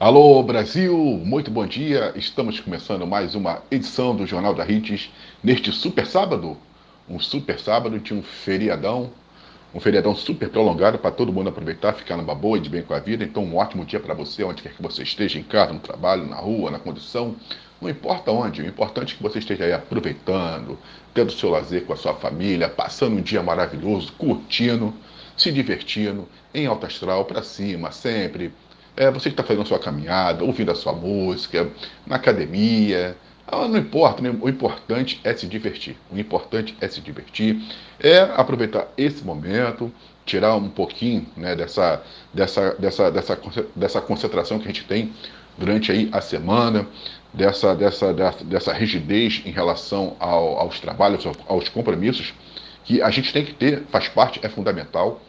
Alô Brasil, muito bom dia. Estamos começando mais uma edição do Jornal da Rites neste super sábado, um super sábado de um feriadão, um feriadão super prolongado para todo mundo aproveitar, ficar numa boa e de bem com a vida. Então, um ótimo dia para você, onde quer que você esteja, em casa, no trabalho, na rua, na condição, não importa onde. O importante é que você esteja aí aproveitando, tendo seu lazer com a sua família, passando um dia maravilhoso, curtindo, se divertindo, em alta astral, para cima, sempre é, você que está fazendo a sua caminhada, ouvindo a sua música, na academia. Ah, não importa, né? o importante é se divertir. O importante é se divertir, é aproveitar esse momento, tirar um pouquinho né, dessa, dessa, dessa, dessa, dessa concentração que a gente tem durante aí a semana, dessa, dessa, dessa, dessa rigidez em relação ao, aos trabalhos, aos compromissos, que a gente tem que ter, faz parte, é fundamental,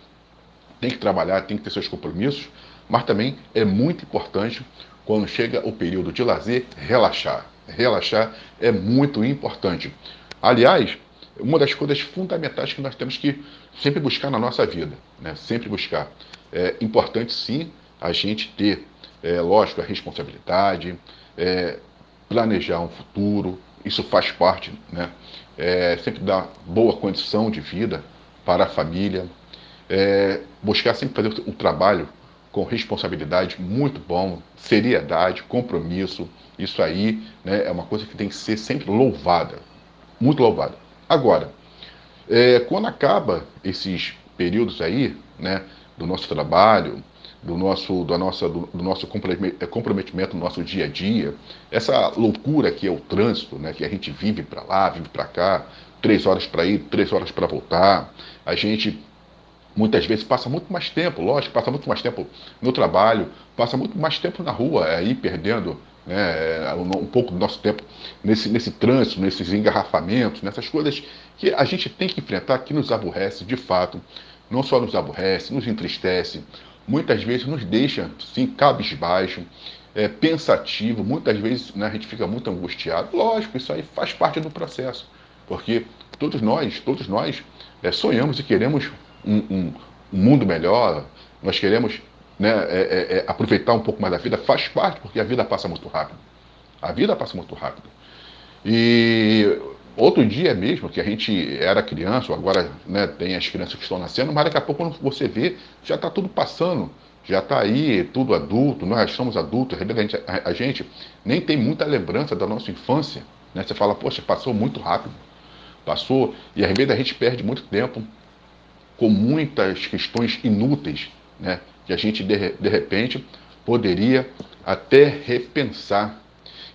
tem que trabalhar, tem que ter seus compromissos, mas também é muito importante, quando chega o período de lazer, relaxar. Relaxar é muito importante. Aliás, uma das coisas fundamentais que nós temos que sempre buscar na nossa vida, né? sempre buscar. É importante sim a gente ter, é, lógico, a responsabilidade, é, planejar um futuro, isso faz parte, né? É, sempre dar boa condição de vida para a família, é, buscar sempre fazer o trabalho com responsabilidade, muito bom, seriedade, compromisso. Isso aí né, é uma coisa que tem que ser sempre louvada, muito louvada. Agora, é, quando acaba esses períodos aí, né, do nosso trabalho, do nosso, da nossa, do, do nosso é, comprometimento no nosso dia a dia, essa loucura que é o trânsito, né, que a gente vive para lá, vive para cá, três horas para ir, três horas para voltar, a gente muitas vezes passa muito mais tempo, lógico, passa muito mais tempo no trabalho, passa muito mais tempo na rua, aí perdendo né, um pouco do nosso tempo nesse, nesse trânsito, nesses engarrafamentos, nessas coisas que a gente tem que enfrentar, que nos aborrece de fato, não só nos aborrece, nos entristece, muitas vezes nos deixa, sim, cabisbaixo, é, pensativo, muitas vezes né, a gente fica muito angustiado. Lógico, isso aí faz parte do processo, porque todos nós, todos nós é, sonhamos e queremos um, um, um mundo melhor, nós queremos né, é, é, é, aproveitar um pouco mais da vida, faz parte, porque a vida passa muito rápido. A vida passa muito rápido. E outro dia mesmo, que a gente era criança, agora né, tem as crianças que estão nascendo, mas daqui a pouco quando você vê, já está tudo passando. Já está aí, tudo adulto, nós somos adultos, a gente, a, a gente nem tem muita lembrança da nossa infância. Né? Você fala, poxa, passou muito rápido. Passou, e às vezes a gente perde muito tempo com muitas questões inúteis, né, que a gente de, de repente poderia até repensar.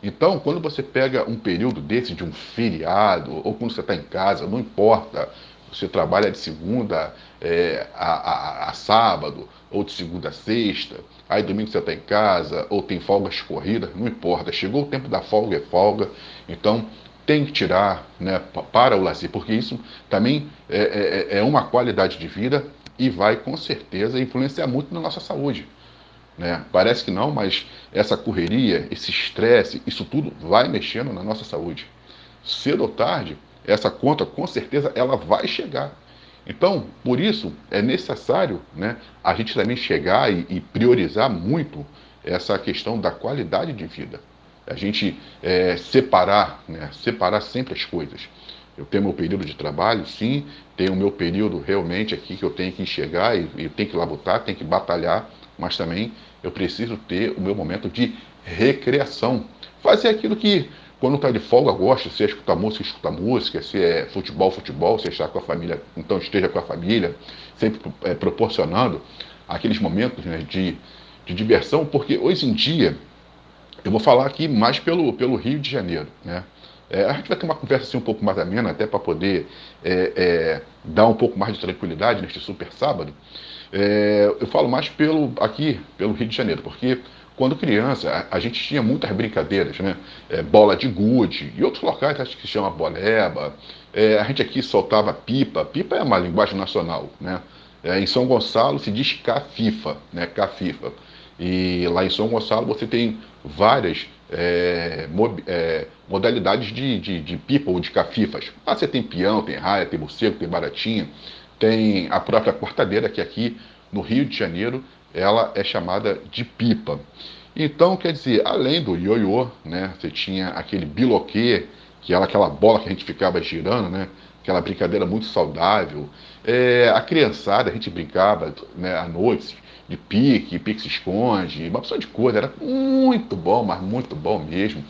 Então, quando você pega um período desse de um feriado, ou quando você está em casa, não importa, você trabalha de segunda é, a, a, a, sábado, ou de segunda a sexta, aí domingo você está em casa, ou tem folgas corridas, não importa. Chegou o tempo da folga, é folga. Então, tem que tirar né, para o lazer, porque isso também é, é, é, uma qualidade de vida e vai com certeza influenciar muito na nossa saúde. Né? Parece que não, mas essa correria, esse estresse, isso tudo vai mexendo na nossa saúde. Cedo ou tarde, essa conta com certeza ela vai chegar. Então, por isso é necessário né, a gente também chegar e, e priorizar muito essa questão da qualidade de vida a gente é, separar, né? separar sempre as coisas. Eu tenho meu período de trabalho, sim, tenho o meu período realmente aqui que eu tenho que enxergar e, e tenho que labutar, tenho que batalhar, mas também eu preciso ter o meu momento de recreação. Fazer aquilo que, quando está de folga, gosta, se é escutar música, escutar música, se é futebol, futebol, se é estar com a família, então esteja com a família, sempre é, proporcionando aqueles momentos né, de, de diversão, porque hoje em dia eu vou falar aqui mais pelo, pelo Rio de Janeiro. Né? É, a gente vai ter uma conversa assim, um pouco mais amena, até para poder é, é, dar um pouco mais de tranquilidade neste super sábado. É, eu falo mais pelo aqui, pelo Rio de Janeiro, porque quando criança a, a gente tinha muitas brincadeiras, né? É, bola de gude e outros locais acho que se chama boleba. É, a gente aqui soltava pipa. Pipa é uma linguagem nacional, né? em São Gonçalo se diz cafifa, né? Cafifa. E lá em São Gonçalo você tem várias é, é, modalidades de, de, de, pipa ou de cafifas. Lá você tem peão, tem raia, tem morcego, tem baratinha, tem a própria cortadeira, que aqui no Rio de Janeiro ela é chamada de pipa. Então, quer dizer, além do ioiô, né, você tinha aquele biloquê, que era aquela bola que a gente ficava girando, né, aquela brincadeira muito saudável. É, a criançada, a gente brincava né, à noite de pique, pique se esconde, uma opção de coisa, era muito bom, mas muito bom mesmo.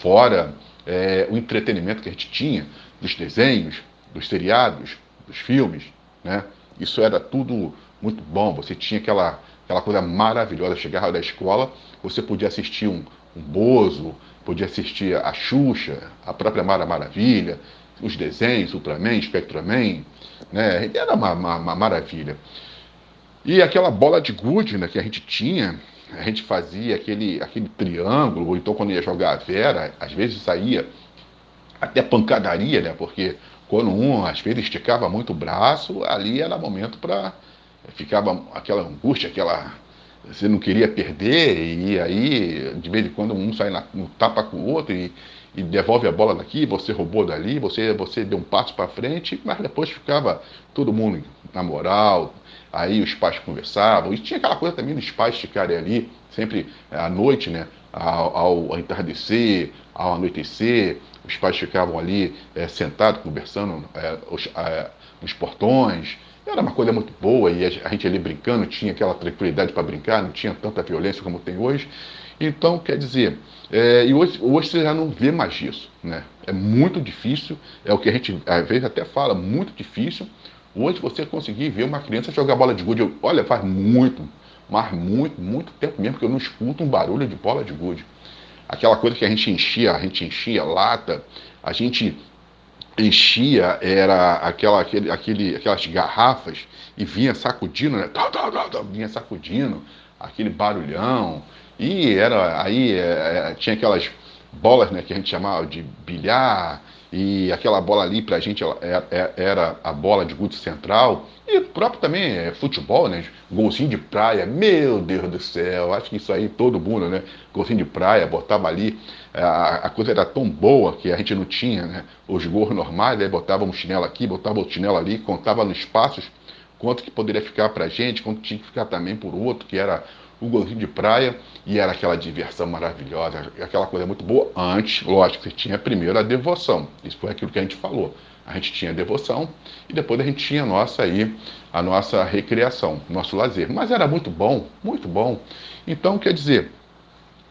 Fora é, o entretenimento que a gente tinha dos desenhos, dos seriados, dos filmes, né? Isso era tudo muito bom. Você tinha aquela, aquela coisa maravilhosa. Chegava da escola, você podia assistir um, um Bozo, podia assistir a Xuxa, a própria Mara Maravilha, os desenhos, Ultraman, Spectraman, né? Era uma, uma, uma maravilha. E aquela bola de gude né, que a gente tinha, a gente fazia aquele, aquele triângulo, ou então quando ia jogar a Vera, às vezes saía até pancadaria, né? Porque quando um, às vezes, esticava muito o braço, ali era momento para. Ficava aquela angústia, aquela. Você não queria perder, e aí, de vez em quando, um sai na, no tapa com o outro e, e devolve a bola daqui, você roubou dali, você, você deu um passo para frente, mas depois ficava todo mundo na moral, aí os pais conversavam, e tinha aquela coisa também dos pais ficarem ali, sempre à noite, né, ao, ao entardecer, ao anoitecer, os pais ficavam ali é, sentados, conversando é, os, é, nos portões, era uma coisa muito boa, e a gente ali brincando, tinha aquela tranquilidade para brincar, não tinha tanta violência como tem hoje, então, quer dizer, é, e hoje, hoje você já não vê mais isso, né? É muito difícil, é o que a gente às vezes até fala, muito difícil. Hoje você conseguir ver uma criança jogar bola de gude, olha, faz muito, mas muito, muito tempo mesmo que eu não escuto um barulho de bola de gude. Aquela coisa que a gente enchia, a gente enchia lata, a gente enchia era aquela, aquele, aquele, aquelas garrafas e vinha sacudindo, né? Vinha sacudindo, aquele barulhão. E era aí é, é, tinha aquelas bolas né, que a gente chamava de bilhar, e aquela bola ali pra gente é, é, era a bola de gude central, e próprio também é, futebol, né? Golzinho de praia, meu Deus do céu, acho que isso aí todo mundo, né? Golzinho de praia, botava ali, a, a coisa era tão boa que a gente não tinha, né? Os gols normais, aí botava um chinelo aqui, botava outro chinelo ali, contava nos passos quanto que poderia ficar pra gente, quanto tinha que ficar também por outro, que era o golzinho de praia, e era aquela diversão maravilhosa, aquela coisa muito boa. Antes, lógico, você tinha primeiro a devoção. Isso foi aquilo que a gente falou. A gente tinha a devoção e depois a gente tinha a nossa aí, a nossa recreação, nosso lazer. Mas era muito bom, muito bom. Então, quer dizer,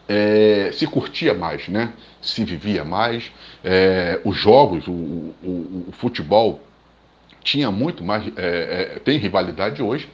é, se curtia mais, né? Se vivia mais. É, os jogos, o, o, o, futebol tinha muito mais, é, é tem rivalidade hoje,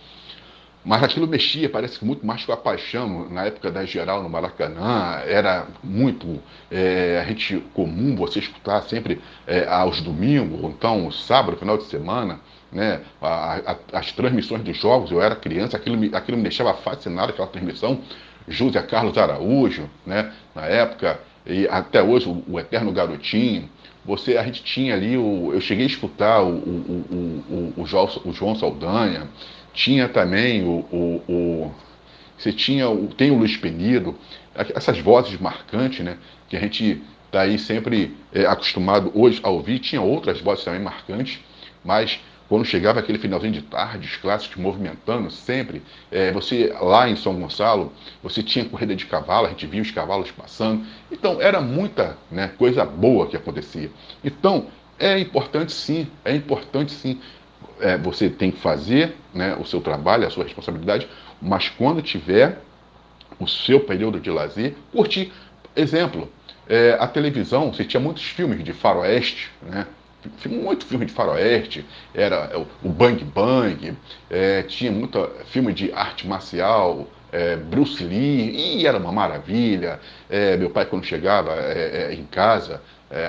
mas aquilo mexia, parece que muito mais com a paixão. Na época da geral no Maracanã, era muito é, a gente comum você escutar sempre é, aos domingos, ou então sábado, final de semana, né, a, a, as transmissões dos jogos. Eu era criança, aquilo me, aquilo me deixava fascinado, aquela transmissão. José Carlos Araújo, né, na época, e até hoje o, o Eterno Garotinho. Você, a gente tinha ali, o, eu cheguei a escutar o, o, o, o, João, o João Saldanha, tinha também o, o, o você tinha o, tem o Luiz Penido, essas vozes marcantes, né, que a gente está aí sempre é, acostumado hoje a ouvir. Tinha outras vozes também marcantes, mas quando chegava aquele finalzinho de tarde, os clássicos movimentando sempre, é, você lá em São Gonçalo, você tinha corrida de cavalo, a gente via os cavalos passando. Então era muita né, coisa boa que acontecia. Então é importante sim, é importante sim é, você tem que fazer né, o seu trabalho, a sua responsabilidade, mas quando tiver o seu período de lazer, curtir. Exemplo, é, a televisão, você tinha muitos filmes de faroeste, né? muito filme de faroeste, era o Bang Bang, é, tinha muito filme de arte marcial, é, Bruce Lee, e era uma maravilha. É, meu pai, quando chegava é, é, em casa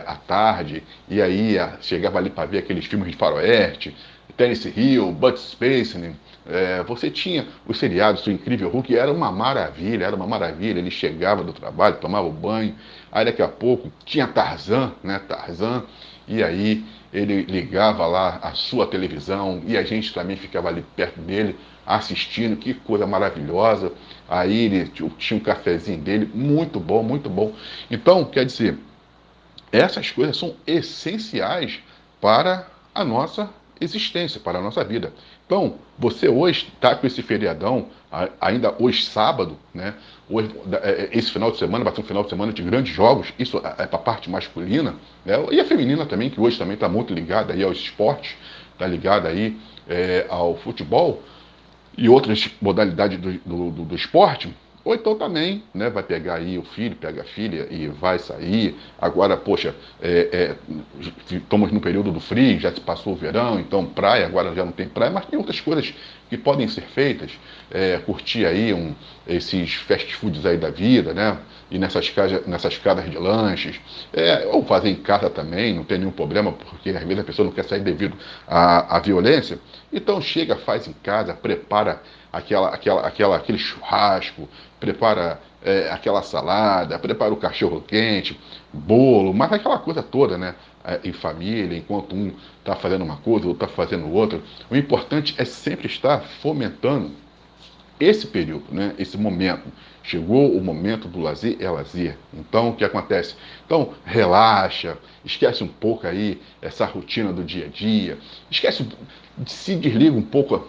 à tarde, e aí chegava ali para ver aqueles filmes de faroeste, Tennessee Hill, Bud Space, é, você tinha os seriados do Incrível Hulk, era uma maravilha, era uma maravilha. Ele chegava do trabalho, tomava banho, aí daqui a pouco tinha Tarzan, né? Tarzan, e aí ele ligava lá a sua televisão e a gente também ficava ali perto dele assistindo, que coisa maravilhosa. Aí ele tinha um cafezinho dele, muito bom, muito bom. Então, quer dizer, essas coisas são essenciais para a nossa existência, para a nossa vida. Então, você hoje está com esse feriadão, ainda hoje sábado, né? Hoje, é, é, esse final de semana vai ser um final de semana de grandes jogos, isso é para a parte masculina, né? e a feminina também, que hoje também está muito ligada aí aos esportes, está ligada aí é, ao futebol e outras modalidades do, do, do, do esporte. Ou então também, né, vai pegar aí o filho, pega a filha e vai sair. Agora, poxa, é, é, estamos no período do frio, já se passou o verão, então praia, agora já não tem praia, mas tem outras coisas que podem ser feitas. É, curtir aí um, esses fast foods aí da vida, né? E nessas, casas, nessas casas de lanches, é, ou fazer em casa também, não tem nenhum problema, porque às vezes a pessoa não quer sair devido à, à violência. Então chega, faz em casa, prepara aquela, aquela, aquela, aquele churrasco, prepara é, aquela salada, prepara o cachorro quente, bolo, mas aquela coisa toda, né? Em família, enquanto um está fazendo uma coisa, outro está fazendo outra. O importante é sempre estar fomentando esse período, né? esse momento. Chegou o momento do lazer, é lazer. Então, o que acontece? Então, relaxa, esquece um pouco aí essa rotina do dia a dia, esquece, se desliga um pouco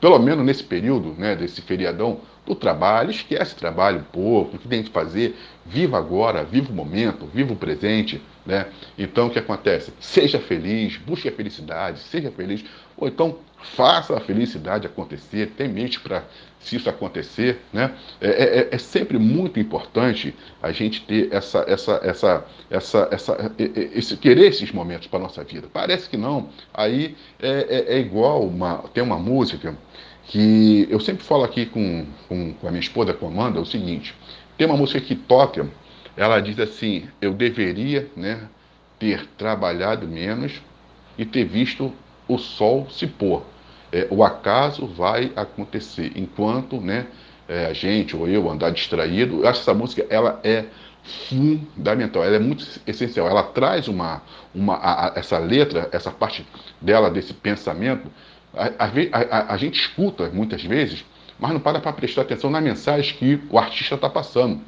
pelo menos nesse período, né, desse feriadão, do trabalho, esquece trabalho um pouco, o que tem que fazer, viva agora, viva o momento, viva o presente, né? Então o que acontece? Seja feliz, busque a felicidade, seja feliz, ou então faça a felicidade acontecer, tem mente para se isso acontecer, né? É, é, é, é, sempre muito importante a gente ter essa, essa, essa, essa, essa, esse querer esses momentos para nossa vida. Parece que não. Aí é, é, é igual uma, tem uma música que eu sempre falo aqui com, com, com a minha esposa, com a Amanda, é o seguinte: tem uma música que toca, ela diz assim: eu deveria, né, ter trabalhado menos e ter visto o sol se pôr. É, o acaso vai acontecer enquanto, né, é, a gente ou eu andar distraído. Eu acho que essa música ela é fundamental, ela é muito essencial. Ela traz uma, uma a, a, essa letra, essa parte dela desse pensamento a, a, gente escuta muitas vezes, mas não para para prestar atenção na mensagem que o artista está passando.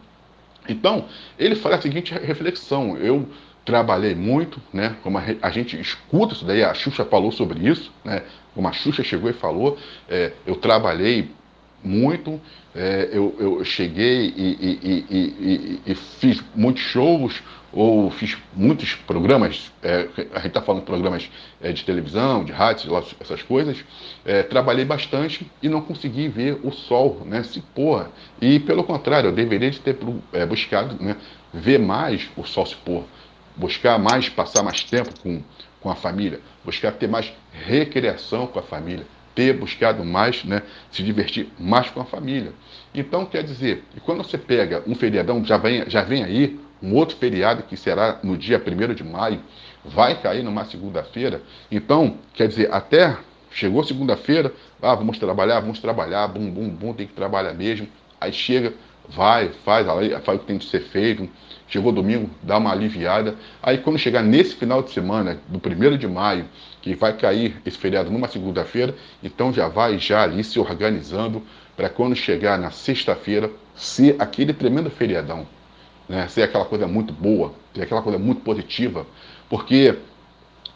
Então, ele faz a seguinte reflexão: eu trabalhei muito, né? Como a, a, gente escuta isso daí, a Xuxa falou sobre isso, né? Como a Xuxa chegou e falou, é, eu trabalhei muito, é, eu, eu, cheguei e, e, e, e, fiz muitos shows, ou fiz muitos programas, é, a gente está falando de programas é, de televisão, de rádio, essas coisas, é, trabalhei bastante e não consegui ver o sol né, se pôr. E pelo contrário, eu deveria ter é, buscado né, ver mais o sol se pôr, buscar mais, passar mais tempo com, com a família, buscar ter mais recreação com a família, ter buscado mais, né, se divertir mais com a família. Então, quer dizer, e quando você pega um feriadão, já vem, já vem aí um outro feriado que será no dia 1 de maio, vai cair numa segunda-feira. Então, quer dizer, até chegou segunda-feira, ah, vamos trabalhar, vamos trabalhar, bum, bum, bum, tem que trabalhar mesmo. Aí chega, vai, faz, faz o que tem de ser feito. Chegou domingo, dá uma aliviada. Aí quando chegar nesse final de semana, do 1 de maio, que vai cair esse feriado numa segunda-feira, então já vai já ali se organizando para quando chegar na sexta-feira ser aquele tremendo feriadão né, ser aquela coisa muito boa, ser aquela coisa muito positiva, porque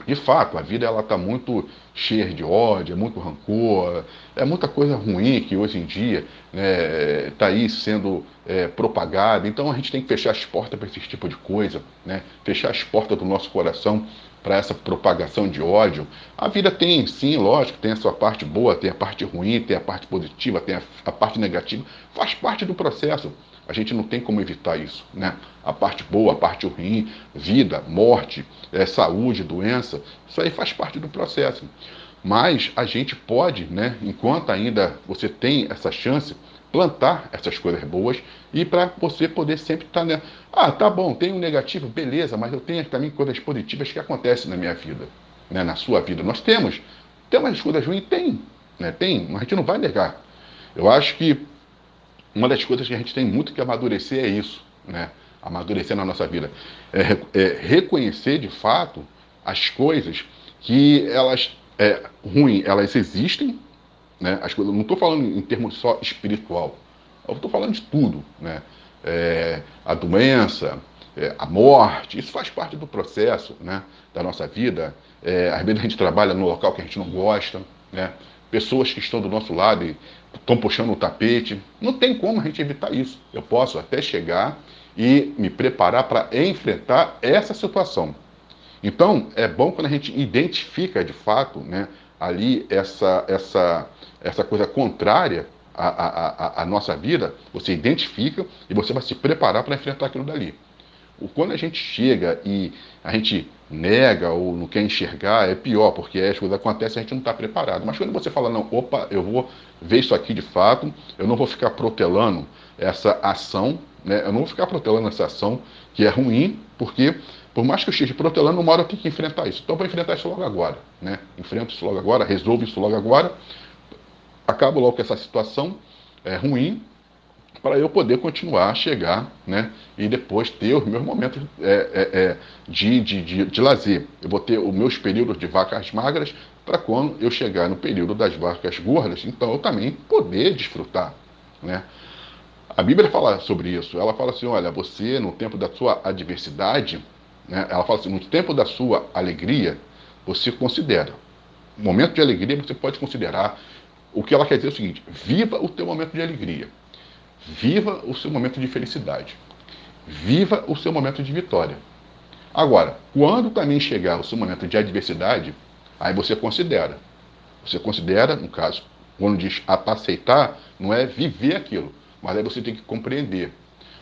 de fato a vida ela está muito cheia de ódio, é muito rancor, é muita coisa ruim que hoje em dia está né, tá aí sendo é, propagada. Então a gente tem que fechar as portas para esse tipo de coisa, né, fechar as portas do nosso coração para essa propagação de ódio. A vida tem, sim, lógico, tem a sua parte boa, tem a parte ruim, tem a parte positiva, tem a, a parte negativa, faz parte do processo. A gente não tem como evitar isso, né? A parte boa, a parte ruim, vida, morte, é, saúde, doença, isso aí faz parte do processo. Mas a gente pode, né, enquanto ainda você tem essa chance, plantar essas coisas boas e para você poder sempre estar, tá, né? Ah, tá bom, tem um negativo, beleza, mas eu tenho também coisas positivas que acontecem na minha vida, né, na sua vida. Nós temos. Temos as coisas ruins? Tem, né? Tem, mas a gente não vai negar. Eu acho que uma das coisas que a gente tem muito que amadurecer é isso, né? Amadurecer na nossa vida. É, é reconhecer de fato as coisas que elas é, ruim, elas existem, né? As coisas, não estou falando em termos só espiritual, eu estou falando de tudo, né? É, a doença, é, a morte, isso faz parte do processo né, da nossa vida. É, às vezes a gente trabalha no local que a gente não gosta, né? pessoas que estão do nosso lado e estão puxando o tapete. Não tem como a gente evitar isso. Eu posso até chegar e me preparar para enfrentar essa situação. Então, é bom quando a gente identifica de fato né, ali essa, essa, essa coisa contrária à, à, à, nossa vida, você identifica e você vai se preparar para enfrentar aquilo dali. Quando a gente chega e a gente nega ou não quer enxergar, é pior, porque as coisas acontecem e a gente não está preparado. Mas quando você fala, não, opa, eu vou ver isso aqui de fato, eu não vou ficar protelando essa ação, né? eu não vou ficar protelando essa ação que é ruim, porque por mais que eu esteja protelando, uma hora eu tenho que enfrentar isso. Então, vou enfrentar isso logo agora. Né? Enfrento isso logo agora, resolvo isso logo agora, acabo logo com essa situação é, ruim, para eu poder continuar a chegar né, e depois ter os meus momentos é, é, é, de, de, de, de, lazer. Eu vou ter os meus períodos de vacas magras para quando eu chegar no período das vacas gordas, então eu também poder desfrutar. Né? A Bíblia fala sobre isso. Ela fala assim: olha, você no tempo da sua adversidade, né, ela fala assim: no tempo da sua alegria, você considera. Momento de alegria você pode considerar. O que ela quer dizer é o seguinte: viva o teu momento de alegria. Viva o seu momento de felicidade. Viva o seu momento de vitória. Agora, quando também chegar o seu momento de adversidade, aí você considera. Você considera, no caso, quando diz aceitar, não é viver aquilo, mas aí você tem que compreender.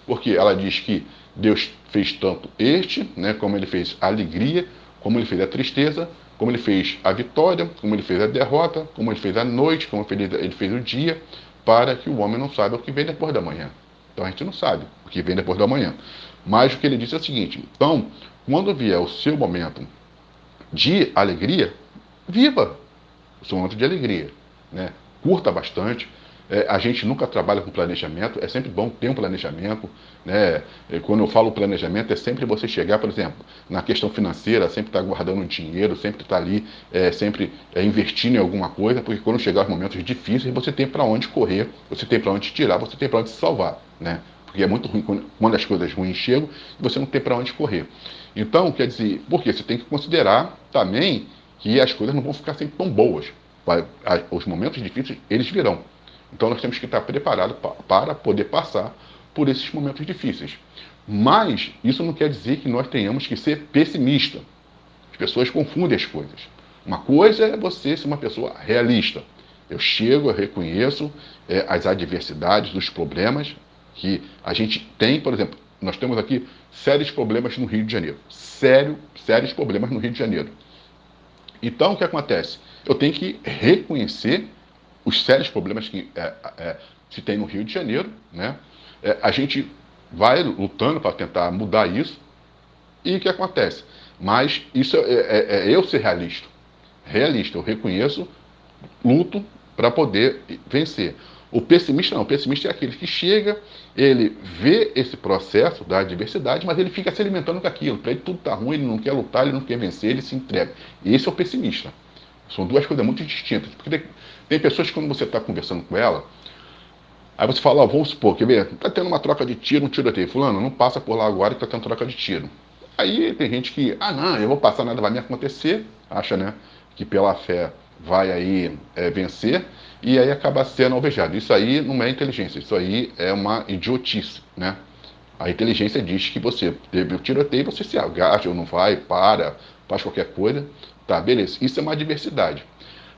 Porque ela diz que Deus fez tanto este, né, como ele fez a alegria, como ele fez a tristeza, como ele fez a vitória, como ele fez a derrota, como ele fez a noite, como ele fez o dia para que o homem não saiba o que vem depois da manhã. Então a gente não sabe o que vem depois da manhã. Mas o que ele disse é o seguinte: então, quando vier o seu momento de alegria, viva o seu momento de alegria. Né? Curta bastante, é, a gente nunca trabalha com planejamento, é sempre bom ter um planejamento. Né? E quando eu falo planejamento, é sempre você chegar, por exemplo, na questão financeira, sempre estar tá guardando dinheiro, sempre estar tá ali, é, sempre é, investindo em alguma coisa, porque quando chegar os momentos difíceis, você tem para onde correr, você tem para onde tirar, você tem para onde se salvar. Né? Porque é muito ruim quando, quando as coisas ruins chegam e você não tem para onde correr. Então, quer dizer, porque você tem que considerar também que as coisas não vão ficar sempre tão boas. Os momentos difíceis, eles virão. Então nós temos que estar preparados para poder passar por esses momentos difíceis. Mas isso não quer dizer que nós tenhamos que ser pessimistas. As pessoas confundem as coisas. Uma coisa é você ser uma pessoa realista. Eu chego, eu reconheço é, as adversidades, os problemas que a gente tem, por exemplo, nós temos aqui sérios problemas no Rio de Janeiro. Sério, sérios problemas no Rio de Janeiro. Então, o que acontece? Eu tenho que reconhecer os sérios problemas que é, é, se tem no Rio de Janeiro, né? É, a gente vai lutando para tentar mudar isso. E o que acontece? Mas isso é, é, é eu ser realista. Realista, eu reconheço, luto para poder vencer. O pessimista não, o pessimista é aquele que chega, ele vê esse processo da adversidade, mas ele fica se alimentando com aquilo. Para ele tudo está ruim, ele não quer lutar, ele não quer vencer, ele se entrega. Esse é o pessimista. São duas coisas muito distintas. Porque tem, tem pessoas que quando você está conversando com ela, aí você fala, ó, vamos supor, quer ver? Está tendo uma troca de tiro, um tiroteio. Fulano, não passa por lá agora que está tendo troca de tiro. Aí tem gente que, ah não, eu vou passar, nada vai me acontecer, acha, né, que pela fé vai aí é, vencer, e aí acaba sendo alvejado. Isso aí não é inteligência, isso aí é uma idiotice, né? A inteligência diz que você teve o tiroteio, você se agacha ou não vai, para, faz qualquer coisa, Tá, beleza. Isso é uma diversidade.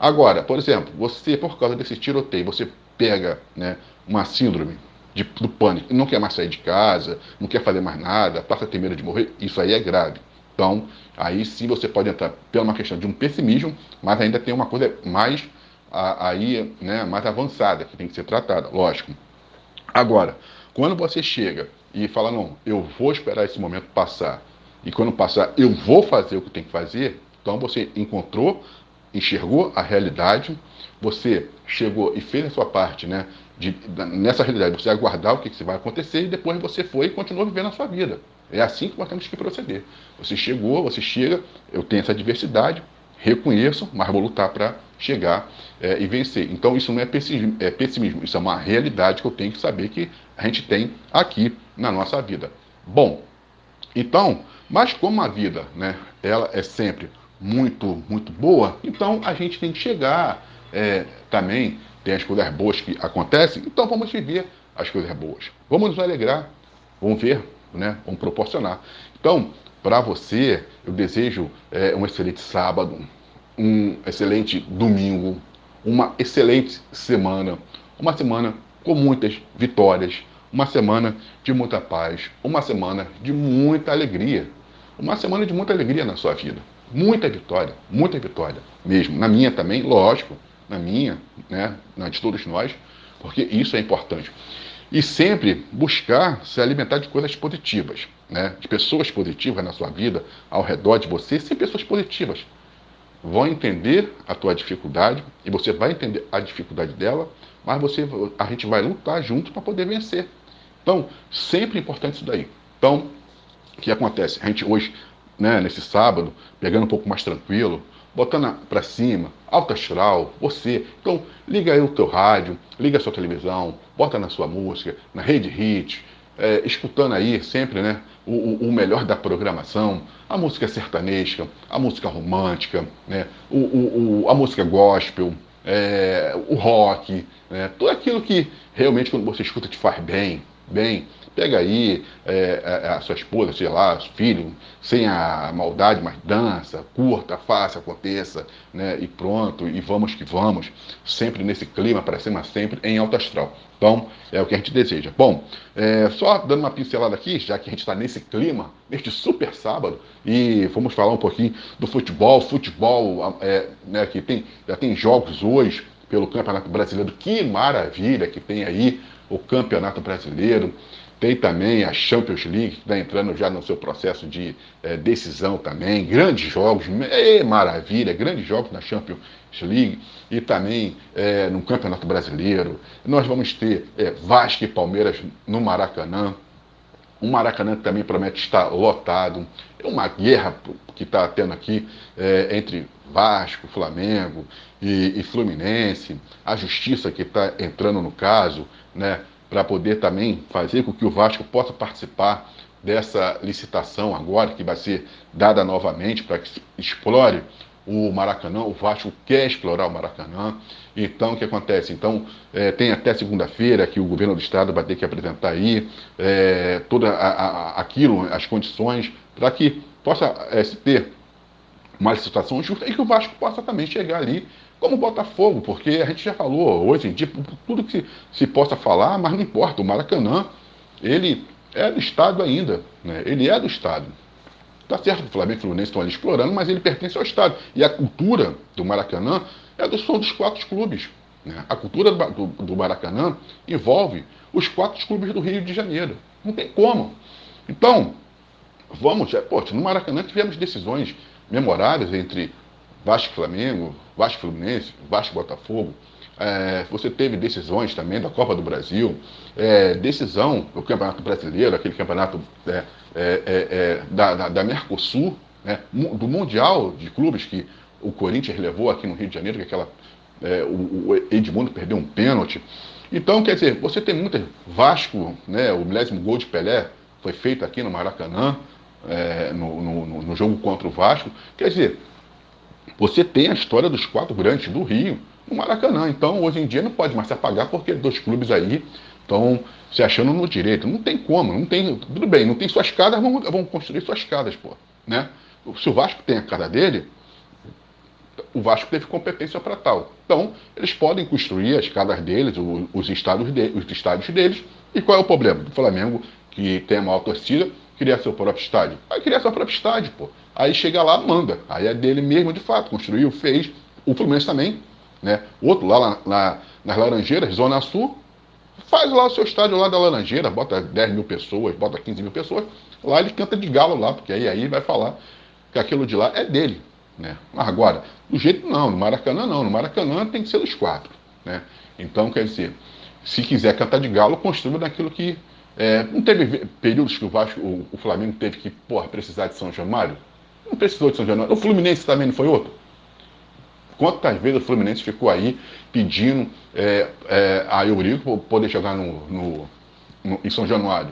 Agora, por exemplo, você, por causa desse tiroteio, você pega né, uma síndrome de, do pânico, não quer mais sair de casa, não quer fazer mais nada, passa a ter medo de morrer, isso aí é grave. Então, aí sim você pode entrar pela uma questão de um pessimismo, mas ainda tem uma coisa mais aí, né, mais avançada que tem que ser tratada, lógico. Agora, quando você chega e fala, não, eu vou esperar esse momento passar, e quando passar eu vou fazer o que tem que fazer, então você encontrou, enxergou a realidade, você chegou e fez a sua parte, né? De, nessa realidade, você aguardar o que, que vai acontecer e depois você foi e continuou vivendo a sua vida. É assim que nós temos que proceder. Você chegou, você chega, eu tenho essa diversidade, reconheço, mas vou lutar para chegar é, e vencer. Então isso não é pessimismo, é pessimismo, isso é uma realidade que eu tenho que saber que a gente tem aqui na nossa vida. Bom, Então, mas como a vida, né, ela é sempre muito, muito boa, então a gente tem que chegar é, também, tem as coisas boas que acontecem, então vamos viver as coisas boas. Vamos nos alegrar, vamos ver, né, vamos proporcionar. Então, para você, eu desejo é, um excelente sábado, um excelente domingo, uma excelente semana, uma semana com muitas vitórias, uma semana de muita paz, uma semana de muita alegria, uma semana de muita alegria na sua vida, muita vitória, muita vitória mesmo, na minha também, lógico, na minha, né, na de todos nós, porque isso é importante. E sempre buscar se alimentar de coisas positivas, né? de pessoas positivas na sua vida, ao redor de você, sem pessoas positivas. Vão entender a tua dificuldade e você vai entender a dificuldade dela, mas você, a gente vai lutar junto para poder vencer. Então, sempre importante isso daí. Então, o que acontece? A gente hoje, né, nesse sábado, pegando um pouco mais tranquilo, botando para cima, alto astral, você. Então, liga aí o teu rádio, liga a sua televisão, bota na sua música, na rede hit, é, escutando aí sempre né, o, o, melhor da programação, a música sertaneja, a música romântica, né, o, o, a música gospel, é, o rock, né, tudo aquilo que realmente quando você escuta te faz bem, bem. Pega aí é, a, é, a, sua esposa, sei lá, filho, sem a maldade, mas dança, curta, faça, aconteça, né? E pronto, e vamos que vamos, sempre nesse clima, para cima sempre, em alto astral. Então, é o que a gente deseja. Bom, é, só dando uma pincelada aqui, já que a gente está nesse clima, neste super sábado, e vamos falar um pouquinho do futebol. Futebol, é, né, que tem, já tem jogos hoje pelo Campeonato Brasileiro, que maravilha que tem aí o Campeonato Brasileiro, tem também a Champions League, que está entrando já no seu processo de é, decisão também. Grandes jogos, é, maravilha, grandes jogos na Champions League e também é, no Campeonato Brasileiro. Nós vamos ter é, Vasco e Palmeiras no Maracanã. O Maracanã também promete estar lotado. É uma guerra que está tendo aqui entre Vasco, Flamengo e, e Fluminense. A justiça que está entrando no caso né, para poder também fazer com que o Vasco possa participar dessa licitação agora, que vai ser dada novamente para que explore o Maracanã, o Vasco quer explorar o Maracanã. Então, o que acontece? Então, é, tem até segunda-feira que o governo do estado vai ter que apresentar aí é, toda a, a, aquilo, as condições, para que possa é, ter uma licitação justa e que o Vasco possa também chegar ali como o Botafogo, porque a gente já falou hoje em dia, tudo que se, se possa falar, mas não importa, o Maracanã, ele é do Estado ainda, né? ele é do Estado. Tá certo que o Flamengo e o Fluminense estão ali explorando, mas ele pertence ao Estado. E a cultura do Maracanã é do som dos quatro clubes. Né? A cultura do, do Maracanã envolve os quatro clubes do Rio de Janeiro. Não tem como. Então, vamos, é, no Maracanã tivemos decisões memoráveis entre Vasco Flamengo, Vasco Fluminense, Vasco Botafogo. É, você teve decisões também da Copa do Brasil, é, decisão do Campeonato Brasileiro, aquele campeonato é, é, é, é da, da, da, Mercosul, né, do Mundial de Clubes que o Corinthians levou aqui no Rio de Janeiro, que aquela, o, o, Edmundo perdeu um pênalti. Então, quer dizer, você tem muita. Vasco, né, o milésimo gol de Pelé foi feito aqui no Maracanã, no, no, no jogo contra o Vasco. Quer dizer, você tem a história dos quatro grandes do Rio no Maracanã. Então, hoje em dia, não pode mais se apagar porque dois clubes aí estão se achando no direito. Não tem como, não tem. Tudo bem, não tem suas casas, vão, vão construir suas casas, pô. Né? Se o Vasco tem a casa dele, o Vasco teve competência para tal. Então, eles podem construir as casas deles, os, os, estados de, os estádios deles. E qual é o problema? Do Flamengo, que tem a maior torcida, criar seu próprio estádio. Vai criar seu próprio estádio, pô. Aí chega lá, manda. Aí é dele mesmo, de fato. Construiu, fez. O Fluminense também, né? Outro lá, lá nas Laranjeiras, Zona Sul, faz lá o seu estádio lá da Laranjeira, bota 10 mil pessoas, bota 15 mil pessoas. Lá ele canta de galo lá, porque aí, aí vai falar que aquilo de lá é dele. Né? Mas agora, do jeito não, no Maracanã não. No Maracanã tem que ser dos quatro. Né? Então, quer dizer, se quiser cantar de galo, construa daquilo que. É, não teve períodos que o Vasco, o, o Flamengo teve que porra, precisar de São Januário? Não precisou de São Januário. O Fluminense também não foi outro? Quantas vezes o Fluminense ficou aí pedindo é, é, a Eurico poder jogar no, no, no, em São Januário?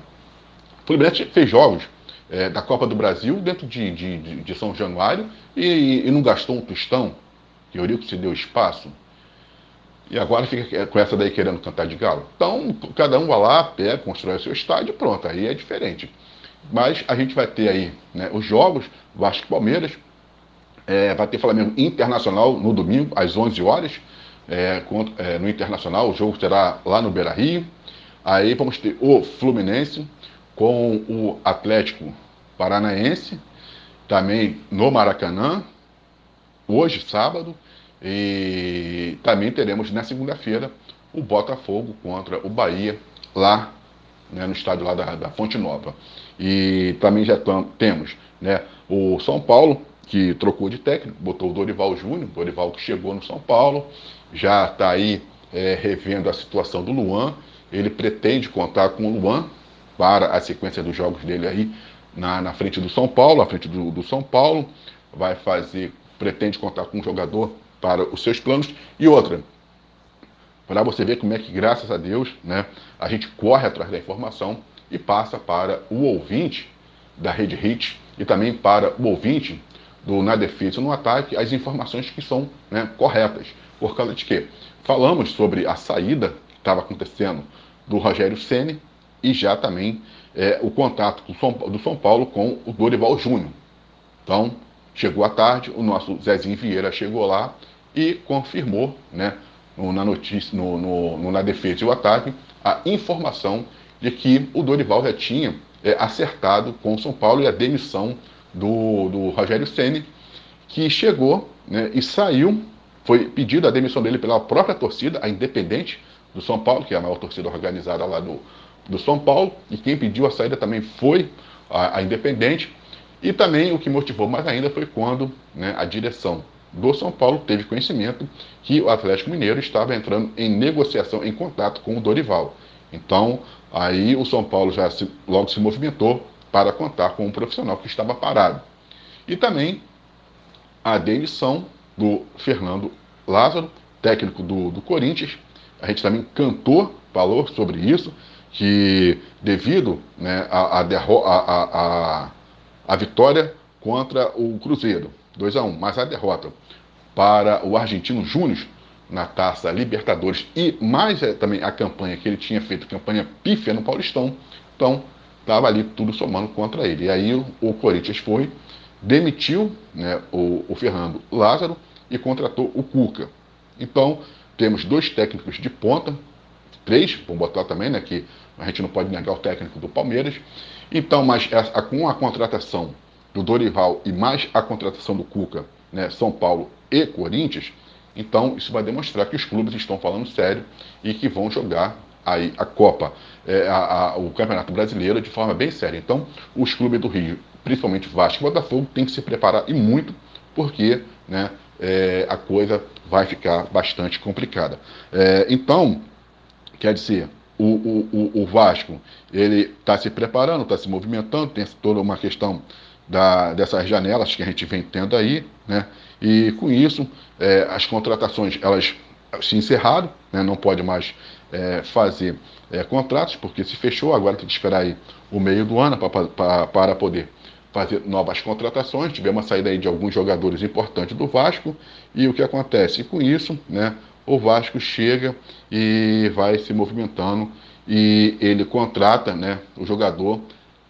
O Fluminense fez jogos é, da Copa do Brasil dentro de, de, de São Januário e, e, não gastou um tostão, Eurico se deu espaço. E agora fica com essa daí querendo cantar de galo. Então, cada um vai lá, pega, constrói o seu estádio pronto, aí é diferente. Mas a gente vai ter aí né, os jogos, Vasco e Palmeiras, é, vai ter Flamengo Internacional no domingo, às 11 horas, é, é, no Internacional, o jogo será lá no Beira Rio. Aí vamos ter o Fluminense com o Atlético Paranaense, também no Maracanã, hoje, sábado. E também teremos na segunda-feira o Botafogo contra o Bahia, lá né, no estádio lá da, da Fonte Nova. E também já temos né, o São Paulo, que trocou de técnico, botou o Dorival Júnior, Dorival que chegou no São Paulo, já está aí é, revendo a situação do Luan. Ele pretende contar com o Luan para a sequência dos jogos dele aí na, na frente do São Paulo, à frente do, do São Paulo. Vai fazer, pretende contar com um jogador para os seus planos. E outra, para você ver como é que, graças a Deus, né, a gente corre atrás da informação e passa para o ouvinte da Rede Hit e também para o ouvinte do Na Defesa no Ataque as informações que são né, corretas. Por causa de quê? Falamos sobre a saída que estava acontecendo do Rogério Ceni e já também é, o contato do São, Paulo com o Dorival Júnior. Então, chegou à tarde, o nosso Zezinho Vieira chegou lá e confirmou, né, no, na notícia, no, no, no, na defesa e o ataque, a informação de que o Dorival já tinha é, acertado com o São Paulo e a demissão do, do Rogério Ceni, que chegou né, e saiu, foi pedido a demissão dele pela própria torcida, a Independente do São Paulo, que é a maior torcida organizada lá do, do São Paulo, e quem pediu a saída também foi a, a Independente, e também o que motivou mais ainda foi quando né, a direção do São Paulo teve conhecimento que o Atlético Mineiro estava entrando em negociação, em contato com o Dorival. Então, aí o São Paulo já se, logo se movimentou para contar com um profissional que estava parado. E também a demissão do Fernando Lázaro, técnico do, do Corinthians. A gente também cantou, falou sobre isso, que devido né, à a, a, a, a, vitória contra o Cruzeiro, 2 a 1 mas a derrota para o Argentino Júnior na Taça Libertadores e mais é, também a campanha que ele tinha feito, campanha pífia no Paulistão, então estava ali tudo somando contra ele. E aí o, Corinthians foi, demitiu né, o, o Fernando Lázaro e contratou o Cuca. Então temos dois técnicos de ponta, três, vamos botar também, né, que a gente não pode negar o técnico do Palmeiras. Então, mas essa, com a contratação do Dorival e mais a contratação do Cuca, né, São Paulo e Corinthians, então isso vai demonstrar que os clubes estão falando sério e que vão jogar aí a Copa, é, a, a, o Campeonato Brasileiro de forma bem séria. Então, os clubes do Rio, principalmente Vasco e Botafogo, têm que se preparar e muito, porque né, é, a coisa vai ficar bastante complicada. É, então, quer dizer, o, o, o Vasco ele está se preparando, está se movimentando, tem toda uma questão da, dessas janelas que a gente vem tendo aí, né? E com isso, é, as contratações elas se encerraram, né? não pode mais é, fazer é, contratos, porque se fechou, agora tem que esperar aí o meio do ano para poder fazer novas contratações. Tivemos uma saída aí de alguns jogadores importantes do Vasco, e o que acontece? Com isso, né, o Vasco chega e vai se movimentando e ele contrata né, o jogador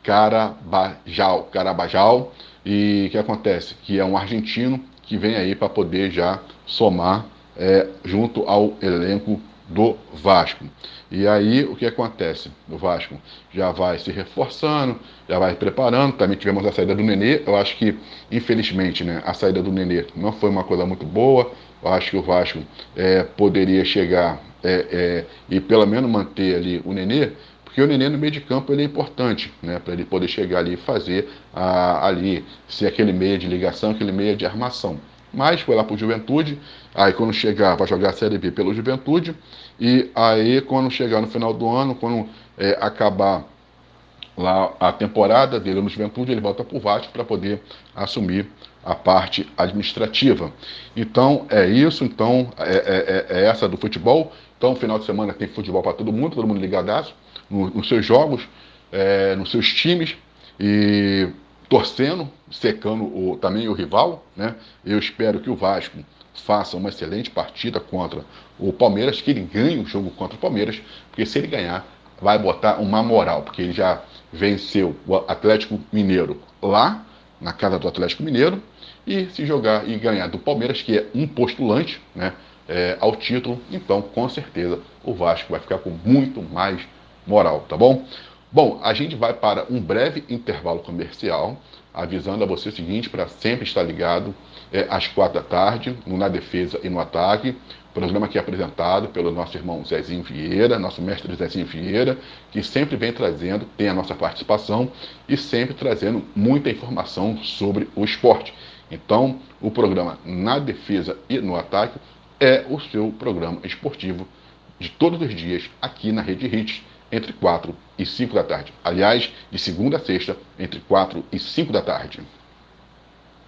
Carabajal, Carabajal, e o que acontece? Que é um argentino que vem aí para poder já somar é, junto ao elenco do Vasco. E aí o que acontece? O Vasco já vai se reforçando, já vai preparando. Também tivemos a saída do Nenê. Eu acho que, infelizmente, né, a saída do Nenê não foi uma coisa muito boa. Eu acho que o Vasco é, poderia chegar é, é, e pelo menos manter ali o Nenê, porque o Nenê no meio de campo ele é importante, né, para ele poder chegar ali e fazer a, ali, ser aquele meio de ligação, aquele meio de armação mas foi lá para o Juventude. Aí quando chegar, vai jogar a Série B pelo Juventude. E aí quando chegar no final do ano, quando é, acabar lá a temporada dele no Juventude, ele volta para o Vasco para poder assumir a parte administrativa. Então é isso, então é, é, é, essa do futebol. Então final de semana tem futebol para todo mundo, todo mundo ligadaço no, nos seus jogos, é, nos seus times. e torcendo, secando o, também o rival. Né? Eu espero que o Vasco faça uma excelente partida contra o Palmeiras, que ele ganhe o jogo contra o Palmeiras, porque se ele ganhar, vai botar uma moral, porque ele já venceu o Atlético Mineiro lá, na casa do Atlético Mineiro, e se jogar e ganhar do Palmeiras, que é um postulante né, é, ao título, então com certeza o Vasco vai ficar com muito mais moral, tá bom? Bom, a gente vai para um breve intervalo comercial, avisando a você o seguinte, para sempre estar ligado é, às quatro da tarde, no Na Defesa e no Ataque, programa que é apresentado pelo nosso irmão Zezinho Vieira, nosso mestre Zezinho Vieira, que sempre vem trazendo, tem a nossa participação e sempre trazendo muita informação sobre o esporte. Então, o programa Na Defesa e no Ataque é o seu programa esportivo de todos os dias aqui na Rede Hits entre 4 e 5 da tarde. Aliás, de segunda a sexta, entre 4 e 5 da tarde.